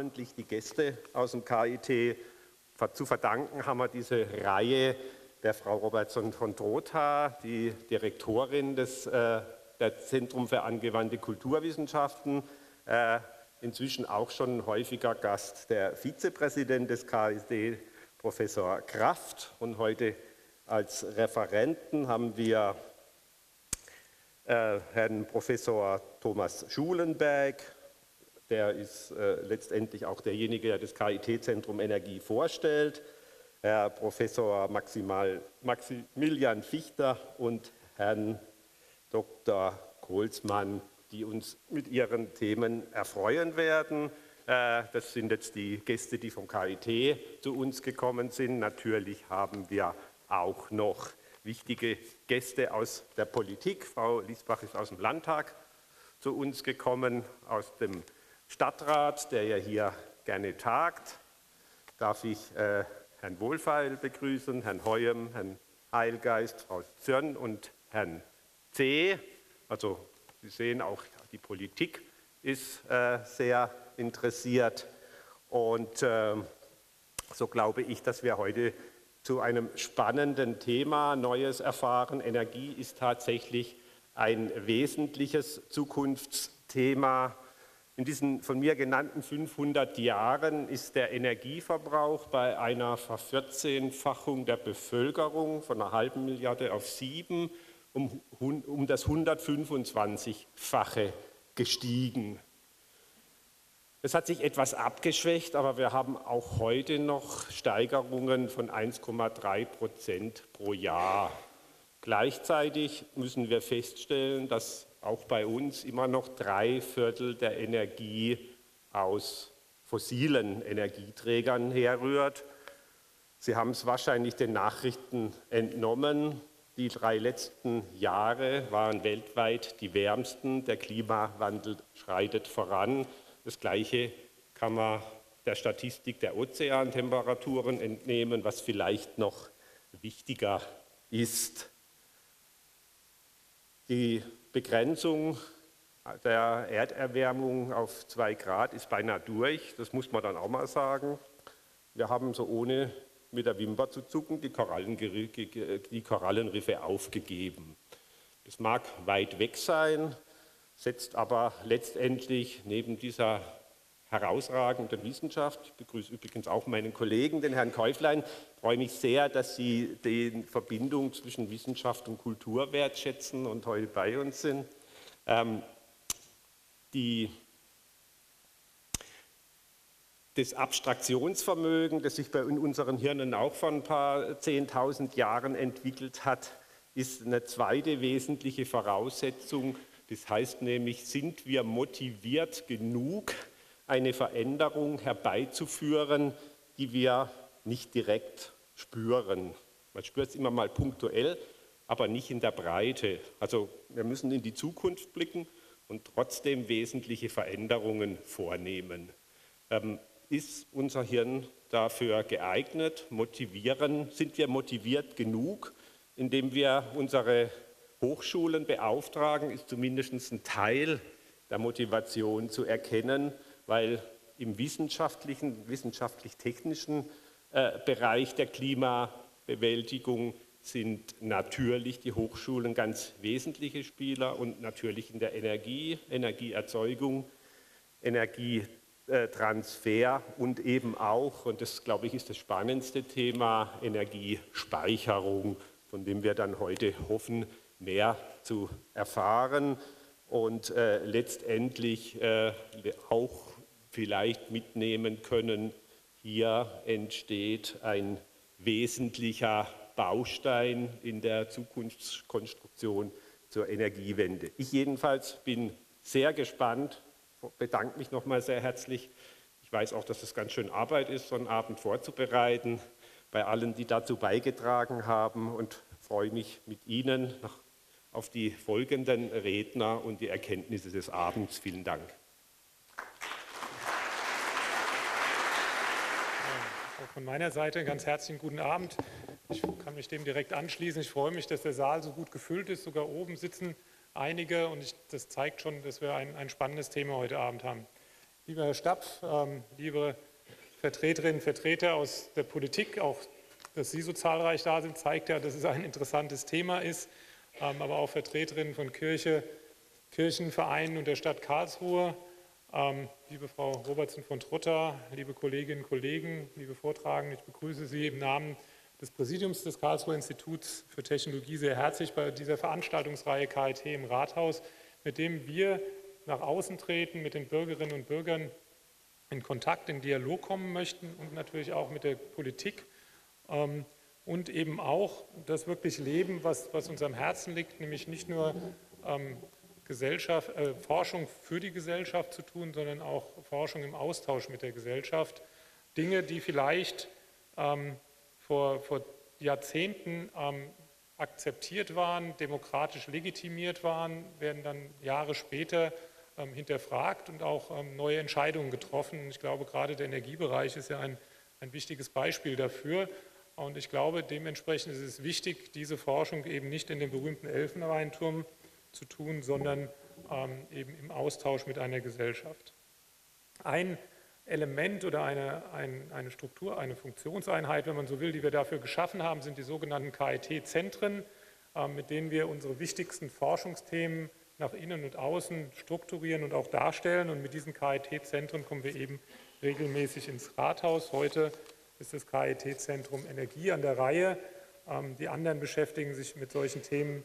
namentlich die Gäste aus dem KIT. Zu verdanken haben wir diese Reihe der Frau Robertson von Trotha, die Direktorin des äh, der Zentrum für angewandte Kulturwissenschaften, äh, inzwischen auch schon häufiger Gast der Vizepräsident des KIT, Professor Kraft. Und heute als Referenten haben wir äh, Herrn Professor Thomas Schulenberg, der ist äh, letztendlich auch derjenige, der das KIT-Zentrum Energie vorstellt, Herr Professor Maximal, Maximilian Fichter und Herrn Dr. Kohlsmann, die uns mit ihren Themen erfreuen werden. Äh, das sind jetzt die Gäste, die vom KIT zu uns gekommen sind. Natürlich haben wir auch noch wichtige Gäste aus der Politik. Frau Liesbach ist aus dem Landtag zu uns gekommen, aus dem Stadtrat, der ja hier gerne tagt. Darf ich äh, Herrn Wohlfeil begrüßen, Herrn Heuem, Herrn Heilgeist, Frau Zürn und Herrn C. Also Sie sehen auch, die Politik ist äh, sehr interessiert. Und äh, so glaube ich, dass wir heute zu einem spannenden Thema Neues erfahren. Energie ist tatsächlich ein wesentliches Zukunftsthema. In diesen von mir genannten 500 Jahren ist der Energieverbrauch bei einer Vervierzehnfachung der Bevölkerung von einer halben Milliarde auf sieben um, um das 125-fache gestiegen. Es hat sich etwas abgeschwächt, aber wir haben auch heute noch Steigerungen von 1,3 Prozent pro Jahr. Gleichzeitig müssen wir feststellen, dass auch bei uns immer noch drei Viertel der Energie aus fossilen Energieträgern herrührt. Sie haben es wahrscheinlich den Nachrichten entnommen. Die drei letzten Jahre waren weltweit die wärmsten. Der Klimawandel schreitet voran. Das Gleiche kann man der Statistik der Ozeantemperaturen entnehmen, was vielleicht noch wichtiger ist. Die Begrenzung der Erderwärmung auf zwei Grad ist beinahe durch, das muss man dann auch mal sagen. Wir haben so ohne mit der Wimper zu zucken die, die Korallenriffe aufgegeben. Das mag weit weg sein, setzt aber letztendlich neben dieser herausragenden Wissenschaft, ich begrüße übrigens auch meinen Kollegen, den Herrn Käuflein, freue mich sehr, dass Sie die Verbindung zwischen Wissenschaft und Kultur wertschätzen und heute bei uns sind. Ähm, die, das Abstraktionsvermögen, das sich bei unseren Hirnen auch vor ein paar Zehntausend Jahren entwickelt hat, ist eine zweite wesentliche Voraussetzung. Das heißt nämlich, sind wir motiviert genug, eine Veränderung herbeizuführen, die wir nicht direkt spüren. Man spürt es immer mal punktuell, aber nicht in der Breite. Also wir müssen in die Zukunft blicken und trotzdem wesentliche Veränderungen vornehmen. Ähm, ist unser Hirn dafür geeignet? Motivieren? Sind wir motiviert genug, indem wir unsere Hochschulen beauftragen, ist zumindest ein Teil der Motivation zu erkennen, weil im wissenschaftlichen, wissenschaftlich-technischen äh, Bereich der Klimabewältigung sind natürlich die Hochschulen ganz wesentliche Spieler und natürlich in der Energie, Energieerzeugung, Energietransfer und eben auch, und das glaube ich ist das spannendste Thema, Energiespeicherung, von dem wir dann heute hoffen, mehr zu erfahren. Und äh, letztendlich äh, auch vielleicht mitnehmen können, hier entsteht ein wesentlicher Baustein in der Zukunftskonstruktion zur Energiewende. Ich jedenfalls bin sehr gespannt, bedanke mich nochmal sehr herzlich. Ich weiß auch, dass es ganz schön Arbeit ist, so einen Abend vorzubereiten, bei allen, die dazu beigetragen haben und freue mich mit Ihnen auf die folgenden Redner und die Erkenntnisse des Abends. Vielen Dank. Auch von meiner Seite einen ganz herzlichen guten Abend. Ich kann mich dem direkt anschließen. Ich freue mich, dass der Saal so gut gefüllt ist. Sogar oben sitzen einige und ich, das zeigt schon, dass wir ein, ein spannendes Thema heute Abend haben. Lieber Herr Stapf, ähm, liebe Vertreterinnen und Vertreter aus der Politik, auch dass Sie so zahlreich da sind, zeigt ja, dass es ein interessantes Thema ist. Ähm, aber auch Vertreterinnen von Kirche, Kirchenvereinen und der Stadt Karlsruhe, liebe Frau Robertson von Trutter, liebe Kolleginnen und Kollegen, liebe Vortragende, ich begrüße Sie im Namen des Präsidiums des Karlsruher Instituts für Technologie sehr herzlich bei dieser Veranstaltungsreihe KIT im Rathaus, mit dem wir nach außen treten, mit den Bürgerinnen und Bürgern in Kontakt, in Dialog kommen möchten und natürlich auch mit der Politik ähm, und eben auch das wirklich leben, was, was uns am Herzen liegt, nämlich nicht nur ähm, Gesellschaft, äh, Forschung für die Gesellschaft zu tun, sondern auch Forschung im Austausch mit der Gesellschaft. Dinge, die vielleicht ähm, vor, vor, Jahrzehnten ähm, akzeptiert waren, demokratisch legitimiert waren, werden dann Jahre später ähm, hinterfragt und auch ähm, neue Entscheidungen getroffen. Ich glaube, gerade der Energiebereich ist ja ein, ein wichtiges Beispiel dafür. Und ich glaube, dementsprechend ist es wichtig, diese Forschung eben nicht in dem berühmten Elfenbeinturm zu tun, sondern ähm, eben im Austausch mit einer Gesellschaft. Ein Element oder eine, ein, eine Struktur, eine Funktionseinheit, wenn man so will, die wir dafür geschaffen haben, sind die sogenannten KIT-Zentren, äh, mit denen wir unsere wichtigsten Forschungsthemen nach innen und außen strukturieren und auch darstellen. Und mit diesen KIT-Zentren kommen wir eben regelmäßig ins Rathaus. Heute ist das KIT-Zentrum Energie an der Reihe. Ähm, die anderen beschäftigen sich mit solchen Themen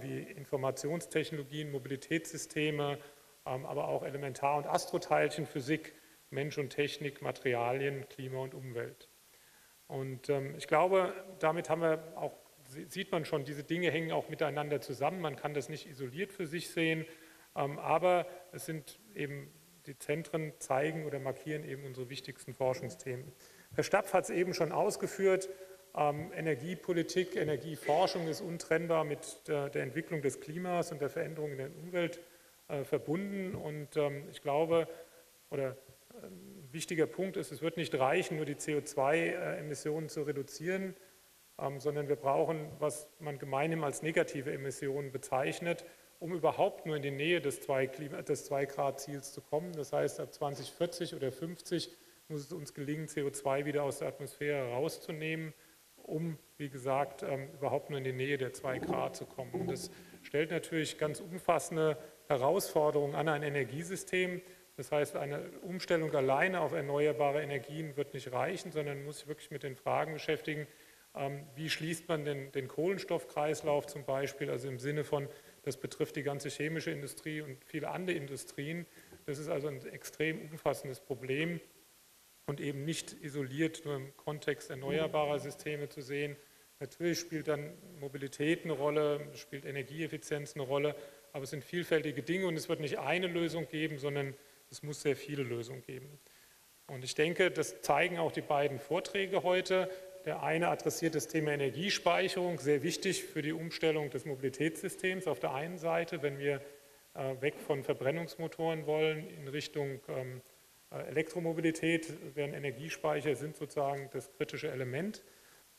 wie Informationstechnologien, Mobilitätssysteme, ähm, aber auch Elementar- und Astroteilchenphysik, Mensch und Technik, Materialien, Klima und Umwelt. Und ähm, ich glaube, damit haben wir auch, sieht man schon, diese Dinge hängen auch miteinander zusammen. Man kann das nicht isoliert für sich sehen, aber es sind eben die Zentren zeigen oder markieren eben unsere wichtigsten Forschungsthemen. Herr Stapf hat es eben schon ausgeführt. Ähm, Energiepolitik, Energieforschung ist untrennbar mit der, der, Entwicklung des Klimas und der Veränderung in der Umwelt äh, verbunden. Und ähm, ich glaube, oder äh, ein wichtiger Punkt ist, es wird nicht reichen, nur die CO2-Emissionen zu reduzieren, ähm, sondern wir brauchen, was man gemeinhin als negative Emissionen bezeichnet, um überhaupt nur in die Nähe des 2-Grad-Ziels zu kommen. Das heißt, ab 2040 oder 50 muss es uns gelingen, CO2 wieder aus der Atmosphäre rauszunehmen um, wie gesagt, ähm, überhaupt nur in die Nähe der zwei Grad zu kommen. Und das stellt natürlich ganz umfassende Herausforderungen an ein Energiesystem. Das heißt, eine Umstellung alleine auf erneuerbare Energien wird nicht reichen, sondern muss sich wirklich mit den Fragen beschäftigen, ähm, wie schließt man den, den Kohlenstoffkreislauf zum Beispiel, also im Sinne von, das betrifft die ganze chemische Industrie und viele andere Industrien. Das ist also ein extrem umfassendes Problem und eben nicht isoliert nur im Kontext erneuerbarer Systeme zu sehen. Natürlich spielt dann Mobilität eine Rolle, spielt Energieeffizienz eine Rolle, aber es sind vielfältige Dinge und es wird nicht eine Lösung geben, sondern es muss sehr viele Lösungen geben. Und ich denke, das zeigen auch die beiden Vorträge heute. Der eine adressiert das Thema Energiespeicherung, sehr wichtig für die Umstellung des Mobilitätssystems auf der einen Seite, wenn wir äh, weg von Verbrennungsmotoren wollen in Richtung ähm, äh, Elektromobilität, während Energiespeicher sind sozusagen das kritische Element.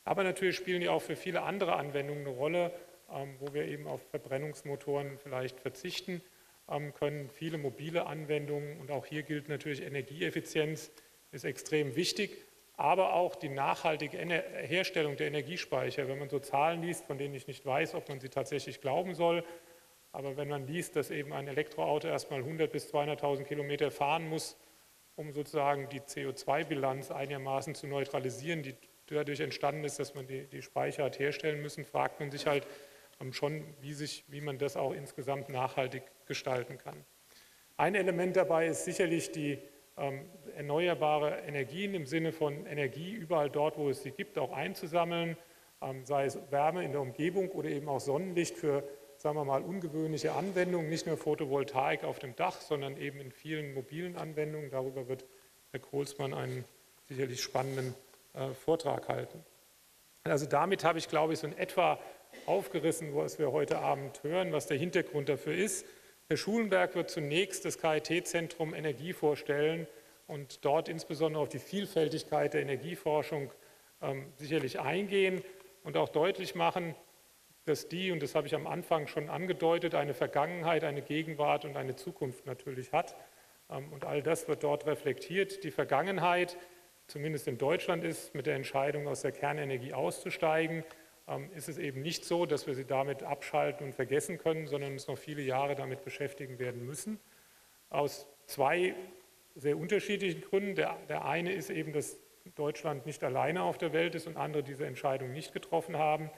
Aber natürlich spielen die auch für viele andere Anwendungen eine Rolle, ähm, wo wir eben auf Verbrennungsmotoren vielleicht verzichten ähm, können. Viele mobile Anwendungen und auch hier gilt natürlich Energieeffizienz ist extrem wichtig, aber auch die nachhaltige Herstellung der Energiespeicher. Wenn man so Zahlen liest, von denen ich nicht weiß, ob man sie tatsächlich glauben soll, aber wenn man liest, dass eben ein Elektroauto erstmal 100 bis 200.000 Kilometer fahren muss, um sozusagen die CO2-Bilanz einigermaßen zu neutralisieren, die dadurch entstanden ist, dass man die, die Speicher hat herstellen müssen, fragt man sich halt ähm, schon, wie, sich, wie man das auch insgesamt nachhaltig gestalten kann. Ein Element dabei ist sicherlich die ähm, erneuerbare Energien im Sinne von Energie überall dort, wo es sie gibt, auch einzusammeln, ähm, sei es Wärme in der Umgebung oder eben auch Sonnenlicht für sagen wir mal, ungewöhnliche Anwendungen, nicht nur Photovoltaik auf dem Dach, sondern eben in vielen mobilen Anwendungen. Darüber wird Herr Kohlsmann einen sicherlich spannenden äh, Vortrag halten. Also damit habe ich, glaube ich, so in etwa aufgerissen, was wir heute Abend hören, was der Hintergrund dafür ist. Herr Schulenberg wird zunächst das KIT-Zentrum Energie vorstellen und dort insbesondere auf die Vielfältigkeit der Energieforschung ähm, sicherlich eingehen und auch deutlich machen, dass die, und das habe ich am Anfang schon angedeutet, eine Vergangenheit, eine Gegenwart und eine Zukunft natürlich hat. Ähm, und all das wird dort reflektiert. Die Vergangenheit, zumindest in Deutschland, ist mit der Entscheidung aus der Kernenergie auszusteigen, ähm, ist es eben nicht so, dass wir sie damit abschalten und vergessen können, sondern uns noch viele Jahre damit beschäftigen werden müssen. Aus zwei sehr unterschiedlichen Gründen. Der, der eine ist eben, dass Deutschland nicht alleine auf der Welt ist und andere diese Entscheidung nicht getroffen haben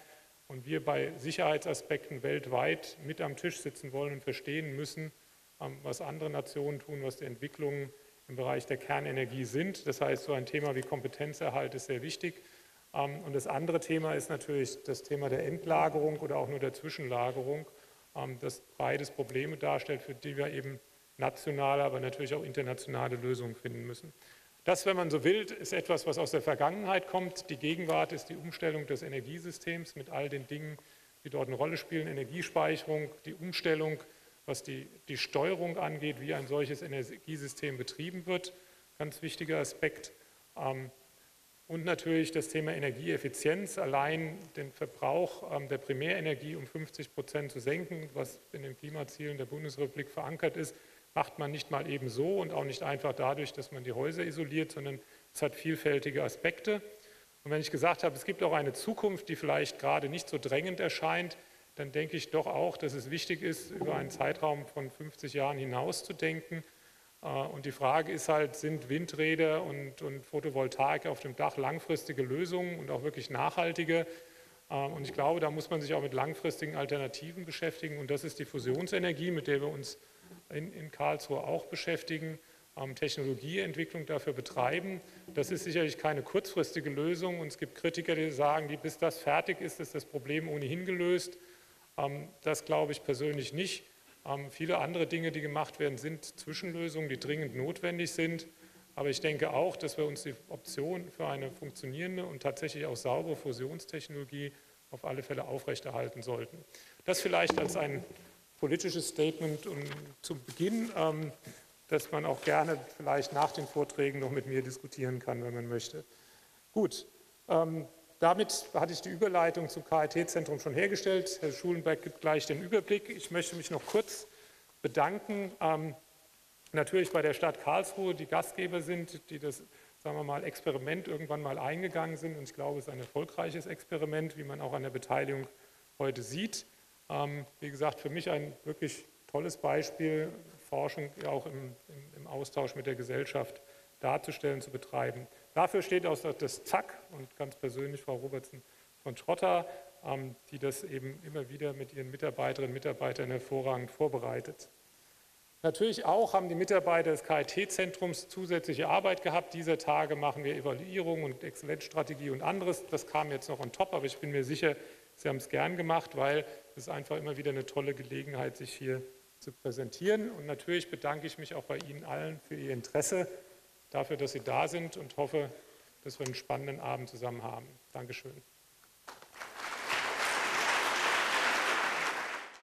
und wir bei Sicherheitsaspekten weltweit mit am Tisch sitzen wollen und verstehen müssen, ähm, was andere Nationen tun, was die Entwicklungen im Bereich der Kernenergie sind. Das heißt, so ein Thema wie Kompetenzerhalt ist sehr wichtig. Ähm, und das andere Thema ist natürlich das Thema der Endlagerung oder auch nur der Zwischenlagerung, ähm, das beides Probleme darstellt, für die wir eben nationale, aber natürlich auch internationale Lösungen finden müssen. Das, wenn man so will, ist etwas, was aus der Vergangenheit kommt. Die Gegenwart ist die Umstellung des Energiesystems mit all den Dingen, die dort eine Rolle spielen. Energiespeicherung, die Umstellung, was die, die Steuerung angeht, wie ein solches Energiesystem betrieben wird. Ganz wichtiger Aspekt. Ähm, und natürlich das Thema Energieeffizienz, allein den Verbrauch ähm, der Primärenergie um 50 Prozent zu senken, was in den Klimazielen der Bundesrepublik verankert ist, macht man nicht mal eben so und auch nicht einfach dadurch, dass man die Häuser isoliert, sondern es hat vielfältige Aspekte. Und wenn ich gesagt habe, es gibt auch eine Zukunft, die vielleicht gerade nicht so drängend erscheint, dann denke ich doch auch, dass es wichtig ist, über einen Zeitraum von 50 Jahren hinaus zu denken. Äh, und die Frage ist halt, sind Windräder und, und Photovoltaik auf dem Dach langfristige Lösungen und auch wirklich nachhaltige? Äh, und ich glaube, da muss man sich auch mit langfristigen Alternativen beschäftigen. Und das ist die Fusionsenergie, mit der wir uns in, in Karlsruhe auch beschäftigen, ähm, Technologieentwicklung dafür betreiben. Das ist sicherlich keine kurzfristige Lösung und es gibt Kritiker, die sagen, die, bis das fertig ist, ist das Problem ohnehin gelöst. Ähm, das glaube ich persönlich nicht. Ähm, viele andere Dinge, die gemacht werden, sind Zwischenlösungen, die dringend notwendig sind. Aber ich denke auch, dass wir uns die Option für eine funktionierende und tatsächlich auch saubere Fusionstechnologie auf alle Fälle aufrechterhalten sollten. Das vielleicht als ein politisches Statement zum Beginn, ähm, dass man auch gerne vielleicht nach den Vorträgen noch mit mir diskutieren kann, wenn man möchte. Gut, ähm, damit hatte ich die Überleitung zum KIT-Zentrum schon hergestellt. Herr Schulenberg gibt gleich den Überblick. Ich möchte mich noch kurz bedanken, ähm, natürlich bei der Stadt Karlsruhe, die Gastgeber sind, die das sagen wir mal, Experiment irgendwann mal eingegangen sind. Und ich glaube, es ist ein erfolgreiches Experiment, wie man auch an der Beteiligung heute sieht. Ähm, wie gesagt, für mich ein wirklich tolles Beispiel, Forschung auch im, im, Austausch mit der Gesellschaft darzustellen, zu betreiben. Dafür steht auch das ZAK und ganz persönlich Frau Robertson von Schrotter, ähm, die das eben immer wieder mit ihren Mitarbeiterinnen und Mitarbeitern hervorragend vorbereitet. Natürlich auch haben die Mitarbeiter des KIT-Zentrums zusätzliche Arbeit gehabt. Dieser Tage machen wir Evaluierung und Exzellenzstrategie und anderes. Das kam jetzt noch on top, aber ich bin mir sicher, Sie haben es gern gemacht, weil es einfach immer wieder eine tolle Gelegenheit, sich hier zu präsentieren. Und natürlich bedanke ich mich auch bei Ihnen allen für Ihr Interesse, dafür, dass Sie da sind und hoffe, dass wir einen spannenden Abend zusammen haben. Dankeschön.